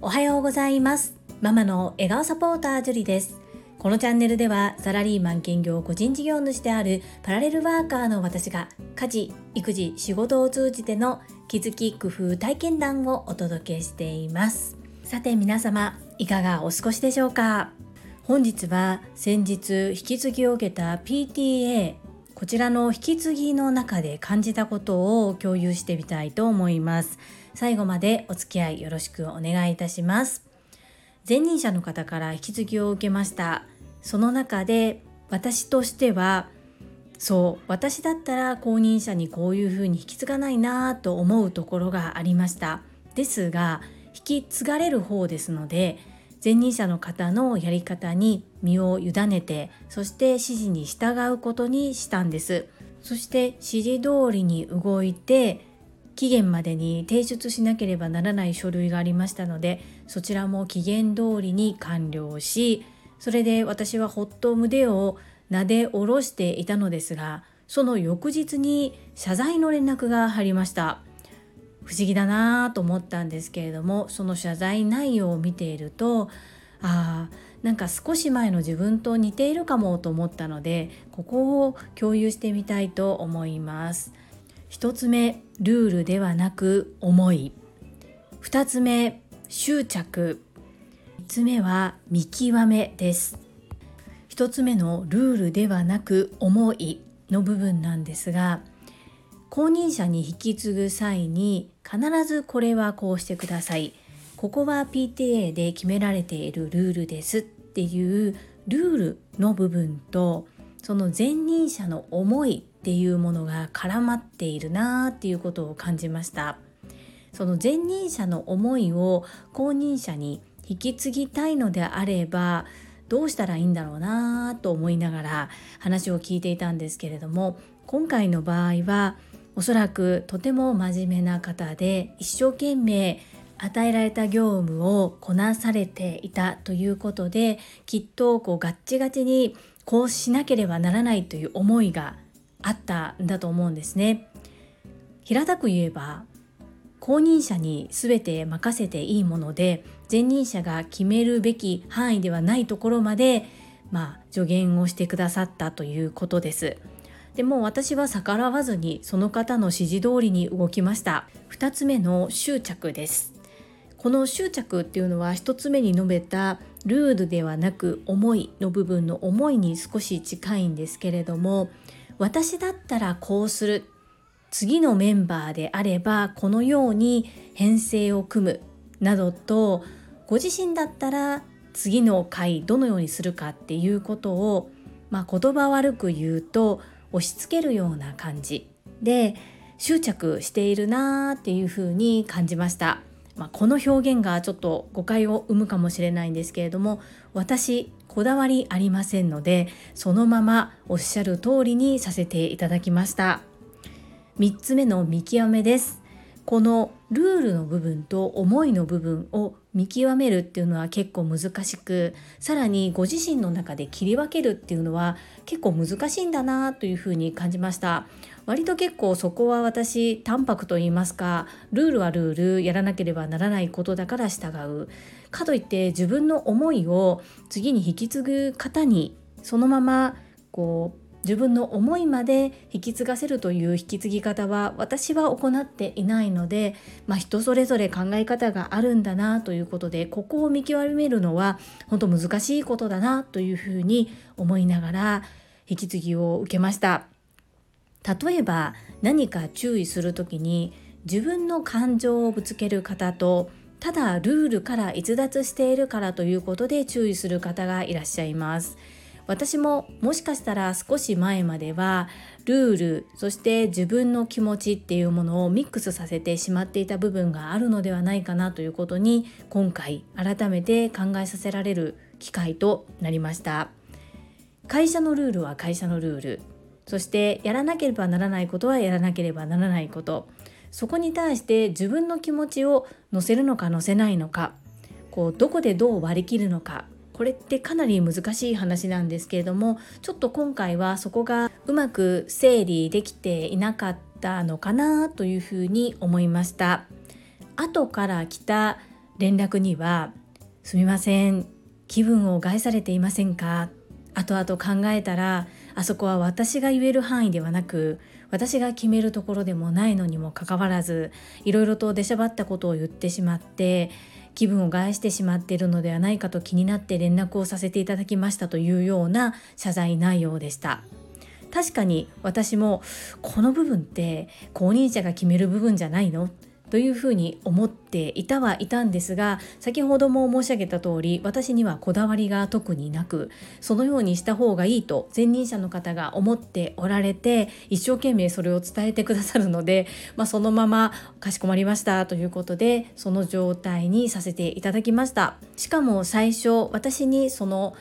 おはようございます。ママの笑顔サポータージュリです。このチャンネルではサラリーマン兼業個人事業主であるパラレルワーカーの私が家事、育児、仕事を通じての気づき、工夫、体験談をお届けしています。さて皆様いかがお過ごしでしょうか？本日は先日引き継ぎを受けた PTA こちらの引き継ぎの中で感じたことを共有してみたいと思います。最後までお付き合いよろしくお願いいたします。前任者の方から引き継ぎを受けました。その中で私としてはそう私だったら後任者にこういうふうに引き継がないなと思うところがありました。ですが引き継がれる方ですので前任者の方のやり方に身を委ねてそして指示に従うことにしたんです。そして指示通りに動いて期限までに提出しなければならない書類がありましたのでそちらも期限通りに完了しそれで私はほっと胸を撫で下ろしていたのですがその翌日に謝罪の連絡が入りました。不思議だなと思ったんですけれどもその謝罪内容を見ているとああなんか少し前の自分と似ているかもと思ったのでここを共有してみたいと思います。1つ目ルールではなく思い。2つ目執着。3つ目は見極めです。1つ目のルールではなく思いの部分なんですが後任者に引き継ぐ際に必ずこれはこうしてください。ここは PTA で決められているルールですっていうルールの部分とその前任者の思いっていうものが絡まっているなっていうことを感じました。その前任者の思いを後任者に引き継ぎたいのであればどうしたらいいんだろうなと思いながら話を聞いていたんですけれども今回の場合はおそらくとても真面目な方で一生懸命与えられた業務をこなされていたということできっとこうガッチガチにこうしなければならないという思いがあったんだと思うんですね。平たく言えば後任者に全て任せていいもので前任者が決めるべき範囲ではないところまでまあ助言をしてくださったということです。でも私は逆らわずにその方の指示通りに動きました。2つ目の執着です。この執着っていうのは1つ目に述べたルールではなく思いの部分の思いに少し近いんですけれども私だったらこうする。次のメンバーであればこのように編成を組む。などとご自身だったら次の回どのようにするかっていうことを、まあ、言葉悪く言うと押し付けるような感じ。で執着しているなーっていうふうに感じました。まあ、この表現がちょっと誤解を生むかもしれないんですけれども私こだわりありませんのでそのままおっしゃる通りにさせていただきました。3つ目の見極めです。このルールの部分と思いの部分を見極めるっていうのは結構難しくさらにご自身の中で切り分けるっていうのは結構難しいんだなというふうに感じました。割と結構そこは私淡白と言いますかルールはルールやらなければならないことだから従う。かといって自分の思いを次に引き継ぐ方にそのままこう自分の思いまで引き継がせるという引き継ぎ方は私は行っていないので、まあ、人それぞれ考え方があるんだなということでここを見極めるのは本当難しいことだなというふうに思いながら引き継ぎを受けました例えば何か注意する時に自分の感情をぶつける方とただルールから逸脱しているからということで注意する方がいらっしゃいます。私ももしかしたら少し前まではルールそして自分の気持ちっていうものをミックスさせてしまっていた部分があるのではないかなということに今回改めて考えさせられる機会となりました。会社のルールは会社のルールそしてやらなければならないこと。はやらなければならないことそこに対して自分の気持ちを乗せるのか乗せないのかこうどこでどう割り切るのか。これってかなり難しい話なんですけれどもちょっと今回はそこがうまく整理できていなかったのかなというふうに思いました後から来た連絡には「すみません気分を害されていませんか?」後々考えたらあそこは私が言える範囲ではなく私が決めるところでもないのにもかかわらずいろいろと出しゃばったことを言ってしまって気分を害してしまっているのではないかと気になって連絡をさせていただきましたというような謝罪内容でした。確かに私もこの部分って後任者が決める部分じゃないの？というふうに思っていたはいたんですが先ほども申し上げた通り私にはこだわりが特になくそのようにした方がいいと前任者の方が思っておられて一生懸命それを伝えてくださるので、まあ、そのままかしこまりましたということでその状態にさせていただきました。しかも最初私にその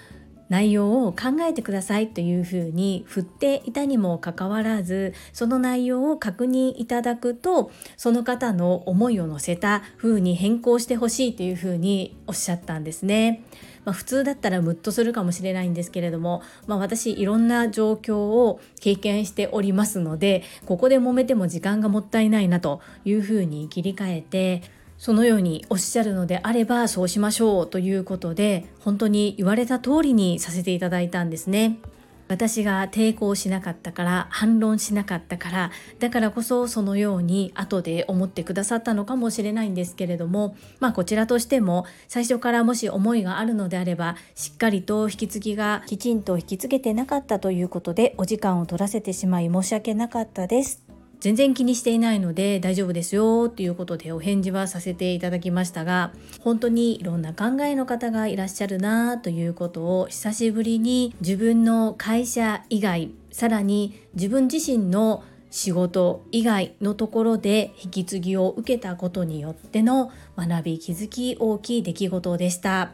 内容を考えてくださいというふうに振っていたにもかかわらずその内容を確認いただくとその方の思いを乗せた風に変更してほしいというふうにおっしゃったんですね。まあ、普通だったらムッとするかもしれないんですけれども、まあ、私いろんな状況を経験しておりますのでここで揉めても時間がもったいないなというふうに切り替えてそのようにおっしゃるのであればそうしましょうということで本当に言われた通りにさせていただいたんですね。私が抵抗しなかったから反論しなかったからだからこそそのように後で思ってくださったのかもしれないんですけれどもまあこちらとしても最初からもし思いがあるのであればしっかりと引き継ぎがきちんと引き継げてなかったということでお時間を取らせてしまい申し訳なかったです全然気にしていないので大丈夫ですよっていうことでお返事はさせていただきましたが本当にいろんな考えの方がいらっしゃるなということを久しぶりに自分の会社以外さらに自分自身の仕事以外のところで引き継ぎを受けたことによっての学び気づき大きい出来事でした。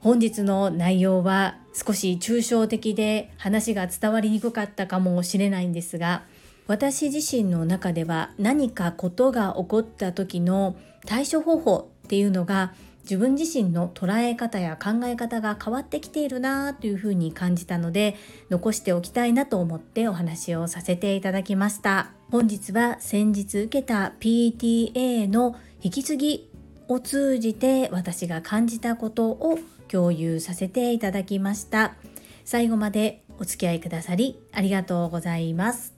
本日の内容は少し抽象的で話が伝わりにくかったかもしれないんですが私自身の中では何かことが起こった時の対処方法っていうのが自分自身の捉え方や考え方が変わってきているなというふうに感じたので残しておきたいなと思ってお話をさせていただきました。本日は先日受けた PTA の引き継ぎを通じて私が感じたことを共有させていただきました。最後までお付き合いくださりありがとうございます。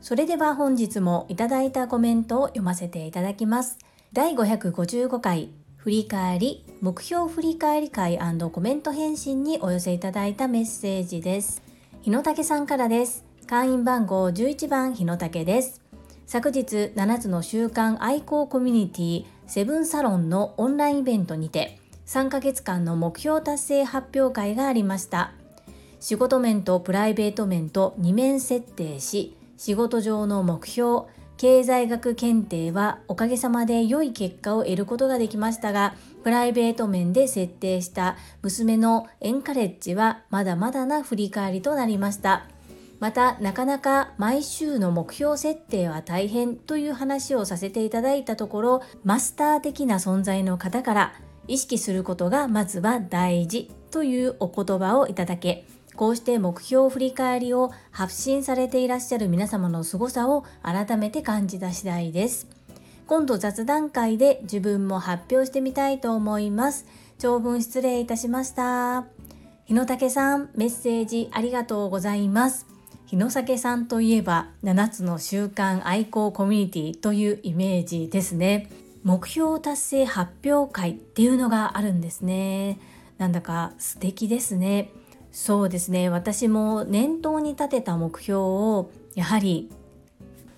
それでは本日もいただいたコメントを読ませていただきます。第555回振り返り目標振り返り会コメント返信にお寄せいただいたメッセージです。日野武さんからです。会員番号11番日野武です。昨日7つの習慣愛好コミュニティセブンサロンのオンラインイベントにて3ヶ月間の目標達成発表会がありました。仕事面とプライベート面と2面設定し仕事上の目標経済学検定はおかげさまで良い結果を得ることができましたがプライベート面で設定した娘のエンカレッジはまだまだな振り返りとなりました。またなかなか毎週の目標設定は大変という話をさせていただいたところマスター的な存在の方から意識することがまずは大事というお言葉をいただけこうして目標振り返りを発信されていらっしゃる皆様の凄さを改めて感じた次第です。今度雑談会で自分も発表してみたいと思います。長文失礼いたしました。日野武さん、メッセージありがとうございます。日野酒さんといえば7つの習慣愛好コミュニティというイメージですね。目標達成発表会っていうのがあるんですね。なんだか素敵ですね。そうですね。私も念頭に立てた目標をやはり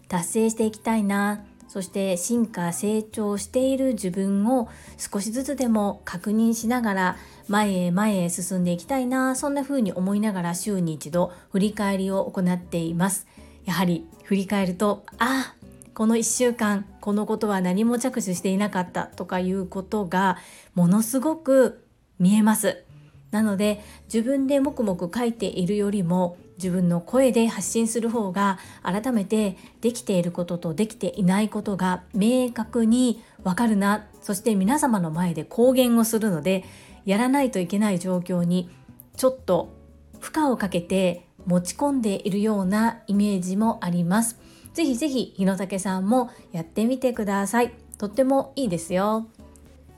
達成していきたいなそして進化成長している自分を少しずつでも確認しながら前へ前へ進んでいきたいなそんな風に思いながら週に一度振り返りを行っています。やはり振り返るとあこの1週間このことは何も着手していなかったとかいうことがものすごく見えます。なので自分で黙々書いているよりも自分の声で発信する方が改めてできていることとできていないことが明確にわかるなそして皆様の前で公言をするのでやらないといけない状況にちょっと負荷をかけて持ち込んでいるようなイメージもあります。ぜひぜひ日野武さんもやってみてください。とってもいいですよ。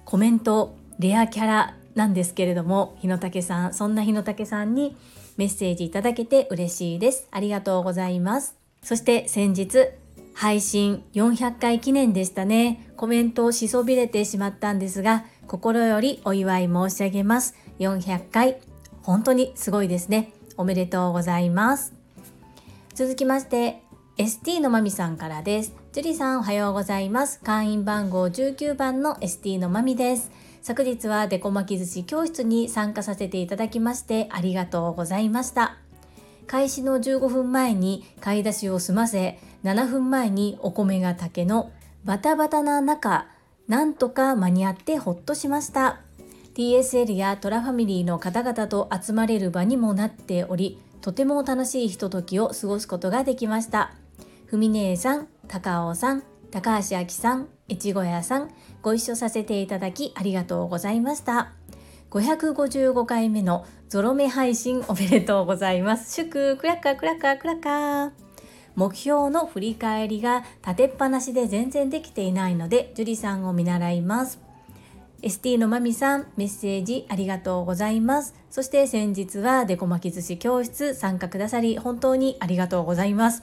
コメントレアキャラなんですけれども日野武さんそんな日野武さんにメッセージいただけて嬉しいです。ありがとうございます。そして先日配信400回記念でしたね。コメントをしそびれてしまったんですが心よりお祝い申し上げます。400回本当にすごいですね。おめでとうございます。続きまして ST のまみさんからです。ジュリさんおはようございます。会員番号19番の ST のまみです。昨日はデコ巻き寿司教室に参加させていただきましてありがとうございました。開始の15分前に買い出しを済ませ7分前にお米が竹のバタバタな中なんとか間に合ってほっとしました。TSL やトラファミリーの方々と集まれる場にもなっておりとても楽しいひとときを過ごすことができました。ふみ姉さん高尾さん高橋明さん越後屋さんご一緒させていただきありがとうございました。555回目のゾロ目配信おめでとうございます。祝クラッカークラッカークラッカー目標の振り返りが立てっぱなしで全然できていないので樹里さんを見習います。ST のまみさんメッセージありがとうございます。そして先日はデコ巻き寿司教室参加くださり本当にありがとうございます。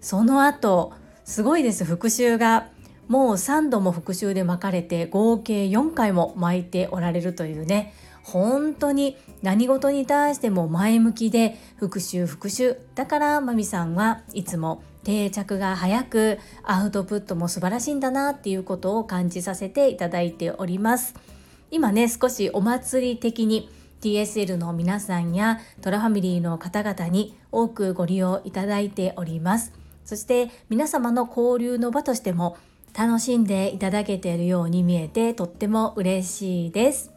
その後すごいです。復習が。もう3度も復習で巻かれて合計4回も巻いておられるというね。本当に何事に対しても前向きで復習復習だからまみさんはいつも定着が早くアウトプットも素晴らしいんだなっていうことを感じさせていただいております。今ね少しお祭り的に TSL の皆さんやトラファミリーの方々に多くご利用いただいております。そして皆様の交流の場としても楽しんでいただけているように見えてとっても嬉しいです。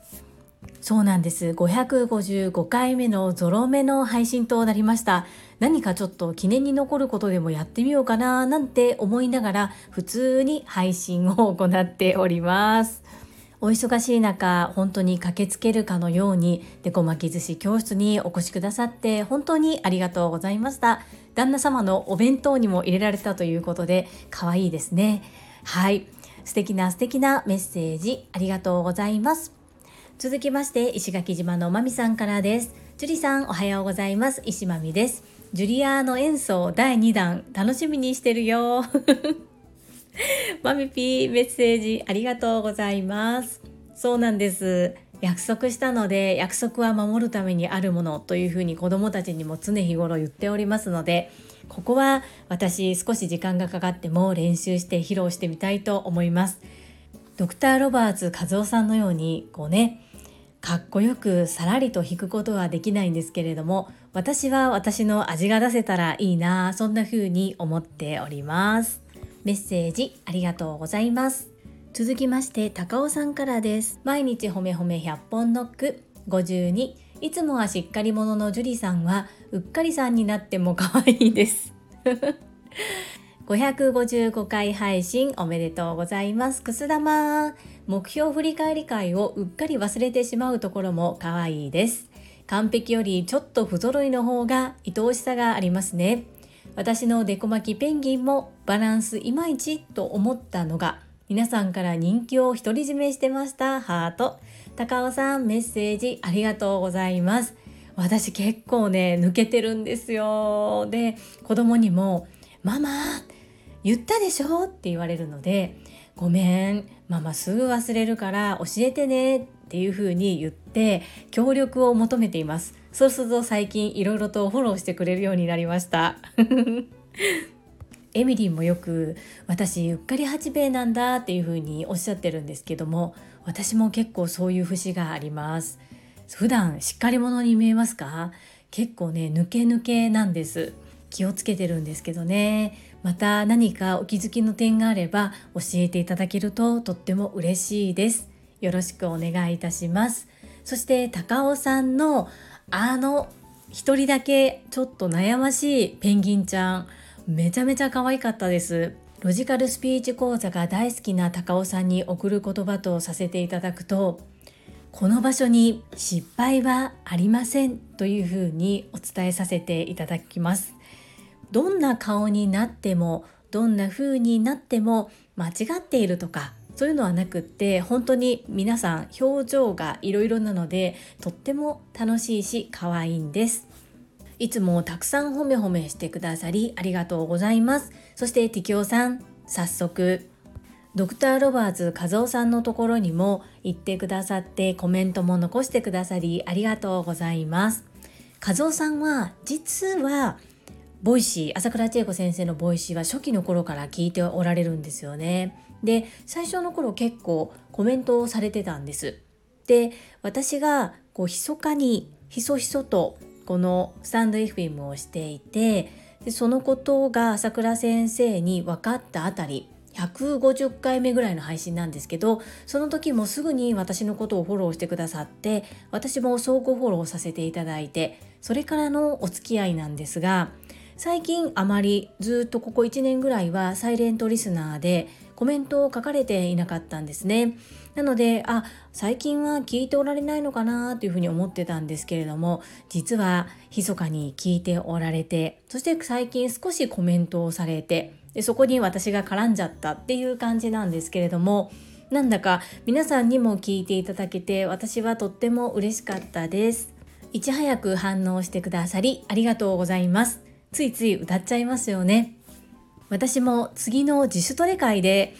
そうなんです。555回目のゾロ目の配信となりました。何かちょっと記念に残ることでもやってみようかななんて思いながら普通に配信を行っております。お忙しい中本当に駆けつけるかのようにデコ巻き寿司教室にお越しくださって本当にありがとうございました。旦那様のお弁当にも入れられたということで可愛いですね。はい。素敵な素敵なメッセージありがとうございます。続きまして石垣島のまみさんからです。ジュリさんおはようございます。石まみです。ジュリアーノ演奏第2弾楽しみにしてるよ。マミピーメッセージありがとうございます。そうなんです。約束したので約束は守るためにあるものというふうに子どもたちにも常日頃言っておりますのでここは私少し時間がかかっても練習して披露してみたいと思います。ドクター・ロバーツ和夫さんのようにこうねかっこよくさらりと弾くことはできないんですけれども私は私の味が出せたらいいなそんな風に思っております。メッセージありがとうございます。続きまして高尾さんからです。毎日ほめほめ100本ノック。52いつもはしっかり者のジュリさんはうっかりさんになっても可愛いです。555回配信おめでとうございます。くす玉。目標振り返り会をうっかり忘れてしまうところも可愛いです。完璧よりちょっと不揃いの方が愛おしさがありますね。私のデコ巻きペンギンもバランスいまいちと思ったのが皆さんから人気を独り占めしてました。ハート。高尾さんメッセージありがとうございます。私結構ね抜けてるんですよ。で子供にもママ言ったでしょ？って言われるのでごめんママすぐ忘れるから教えてねっていう風に言って協力を求めています。そうすると最近いろいろとフォローしてくれるようになりました。エミリーもよく私うっかり八兵衛なんだっていう風におっしゃってるんですけども私も結構そういう節があります。普段しっかり者に見えますか？結構ね抜け抜けなんです。気をつけてるんですけどね。また何かお気づきの点があれば教えていただけるととっても嬉しいです。よろしくお願いいたします。そして高尾さんのあの一人だけちょっと悩ましいペンギンちゃんめちゃめちゃ可愛かったです。ロジカルスピーチ講座が大好きな高尾さんに送る言葉とさせていただくとこの場所に失敗はありませんというふうにお伝えさせていただきます。どんな顔になってもどんな風になっても間違っているとかそういうのはなくって本当に皆さん表情がいろいろなのでとっても楽しいし可愛いんです。いつもたくさん褒め褒めしてくださりありがとうございます。そしてティキオさん早速。ドクター・ロバーツ和夫さんのところにも行ってくださってコメントも残してくださりありがとうございます。和夫さんは実は Voicy 朝倉千恵子先生の Voicy は初期の頃から聞いておられるんですよね。で最初の頃結構コメントをされてたんです。で私がこう密かにひそひそとこのスタンド FM をしていてでそのことが朝倉先生に分かったあたり150回目ぐらいの配信なんですけどその時もすぐに私のことをフォローしてくださって私も相互フォローさせていただいてそれからのお付き合いなんですが最近あまりずっとここ1年ぐらいはサイレントリスナーでコメントを書かれていなかったんですね。なので、あ、最近は聞いておられないのかなというふうに思ってたんですけれども、実は密かに聞いておられて、そして最近少しコメントをされて、でそこに私が絡んじゃったっていう感じなんですけれども、なんだか皆さんにも聞いていただけて私はとっても嬉しかったです。いち早く反応してくださりありがとうございます。ついつい歌っちゃいますよね。私も次の自主トレ会で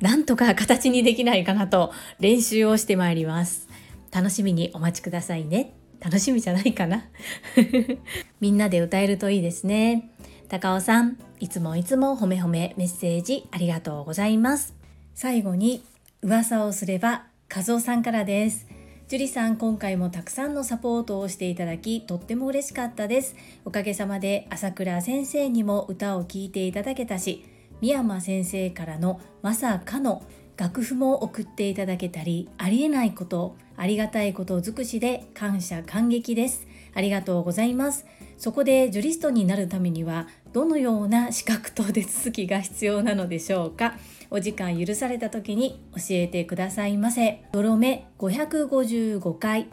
なんとか形にできないかなと練習をしてまいります。楽しみにお待ちくださいね。楽しみじゃないかな みんなで歌えるといいですね。高尾さん、いつもいつも褒め褒めメッセージありがとうございます。最後に噂をすれば和夫さんからです。樹里さん今回もたくさんのサポートをしていただきとっても嬉しかったです。おかげさまで朝倉先生にも歌を聴いていただけたし三山先生からのまさかの楽譜も送っていただけたりありえないことありがたいこと尽くしで感謝感激です。ありがとうございます。そこでジュリストになるためにはどのような資格と手続きが必要なのでしょうか？お時間許された時に教えてくださいませ。ドロメ555回。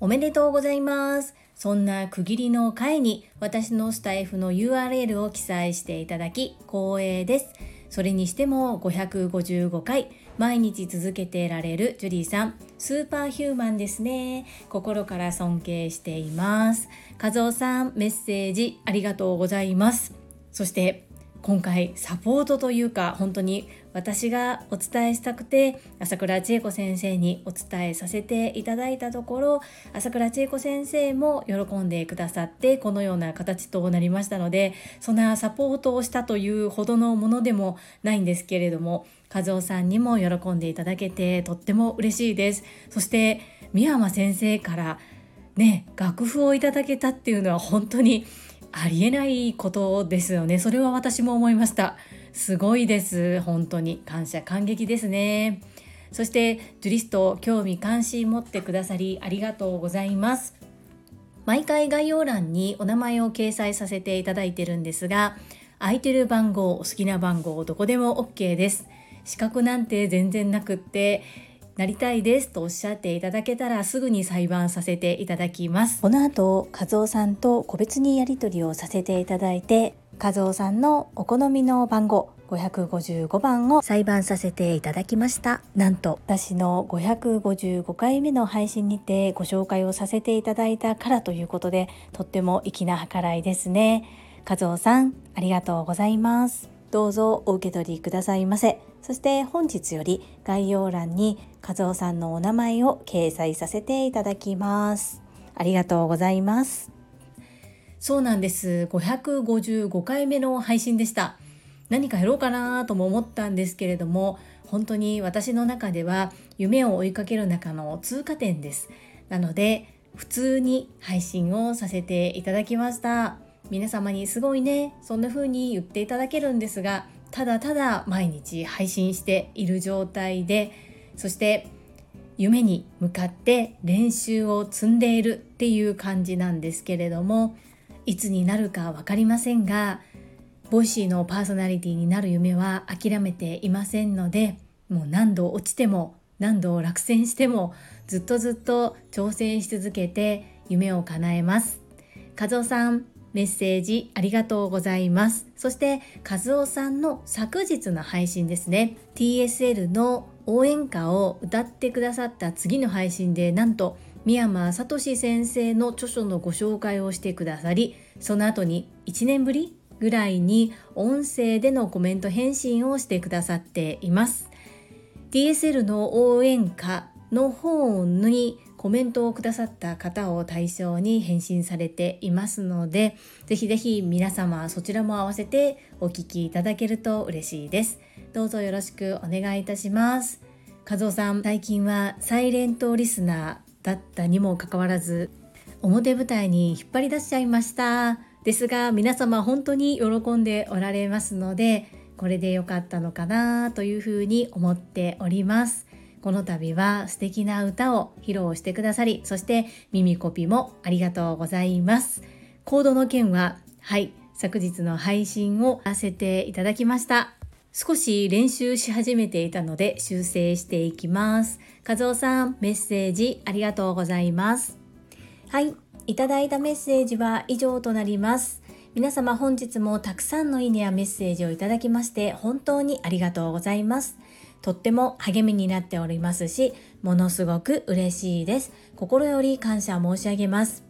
おめでとうございます。そんな区切りの回に私のスタイフの URL を記載していただき光栄です。それにしても555回毎日続けてられるジュリーさん。スーパーヒューマンですね。心から尊敬しています。和夫さんメッセージありがとうございます。そして今回サポートというか本当に私がお伝えしたくて朝倉千恵子先生にお伝えさせていただいたところ朝倉千恵子先生も喜んでくださってこのような形となりましたのでそんなサポートをしたというほどのものでもないんですけれども和夫さんにも喜んでいただけてとっても嬉しいです。そして宮山先生からね楽譜をいただけたっていうのは本当にありえないことですよね。それは私も思いました。すごいです。本当に。感謝感激ですね。そしてジュリスト興味関心持ってくださりありがとうございます。毎回概要欄にお名前を掲載させていただいてるんですが空いてる番号お好きな番号どこでも OK です。資格なんて全然なくってなりたいですとおっしゃっていただけたらすぐに裁判させていただきます。この後和夫さんと個別にやり取りをさせていただいて和夫さんのお好みの番号555番を裁判させていただきました。なんと私の555回目の配信にてご紹介をさせていただいたからということでとっても粋な計らいですね。和夫さんありがとうございます。どうぞお受け取りくださいませそして本日より概要欄に和夫さんのお名前を掲載させていただきます。ありがとうございます。そうなんです。555回目の配信でした。何かやろうかなとも思ったんですけれども、本当に私の中では夢を追いかける中の通過点です。なので、普通に配信をさせていただきました。皆様にすごいね、そんな風に言っていただけるんですが、ただただ毎日配信している状態でそして夢に向かって練習を積んでいるっていう感じなんですけれどもいつになるか分かりませんが Voicy のパーソナリティになる夢は諦めていませんのでもう何度落ちても何度落選してもずっとずっと挑戦し続けて夢を叶えます。和夫さんメッセージありがとうございます。そして和夫さんの昨日の配信ですね。TSL の応援歌を歌ってくださった次の配信でなんと三山聡先生の著書のご紹介をしてくださりその後に1年ぶりぐらいに音声でのコメント返信をしてくださっています。DSL の応援歌の方にコメントをくださった方を対象に返信されていますのでぜひぜひ皆様そちらも合わせてお聞きいただけると嬉しいです。どうぞよろしくお願いいたします。和夫さん最近はサイレントリスナーだったにもかかわらず表舞台に引っ張り出しちゃいました。ですが皆様本当に喜んでおられますのでこれで良かったのかなというふうに思っております。この度は素敵な歌を披露してくださりそして耳コピもありがとうございます。コードの件ははい昨日の配信をさせていただきました。少し練習し始めていたので修正していきます。和夫さんメッセージありがとうございます。はいいただいたメッセージは以上となります。皆様本日もたくさんのいいねやメッセージをいただきまして本当にありがとうございます。とっても励みになっておりますしものすごく嬉しいです。心より感謝申し上げます。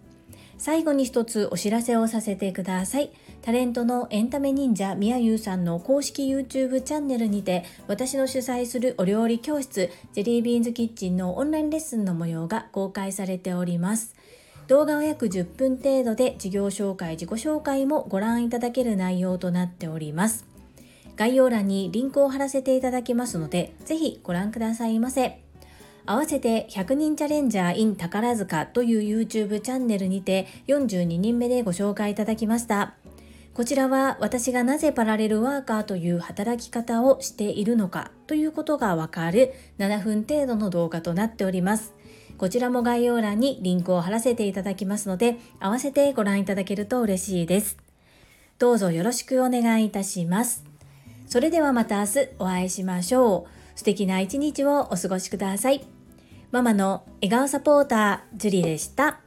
最後に一つお知らせをさせてください。タレントのエンタメ忍者みやゆうさんの公式 YouTube チャンネルにて私の主催するお料理教室ジェリービーンズキッチンのオンラインレッスンの模様が公開されております。動画は約10分程度で事業紹介自己紹介もご覧いただける内容となっております。概要欄にリンクを貼らせていただきますのでぜひご覧くださいませ合わせて100人チャレンジャー in 宝塚という YouTube チャンネルにて42人目でご紹介いただきましたこちらは私がなぜパラレルワーカーという働き方をしているのかということがわかる7分程度の動画となっております。こちらも概要欄にリンクを貼らせていただきますので、合わせてご覧いただけると嬉しいです。どうぞよろしくお願いいたします。それではまた明日お会いしましょう。素敵な一日をお過ごしください。ママの笑顔サポーター、ジュリでした。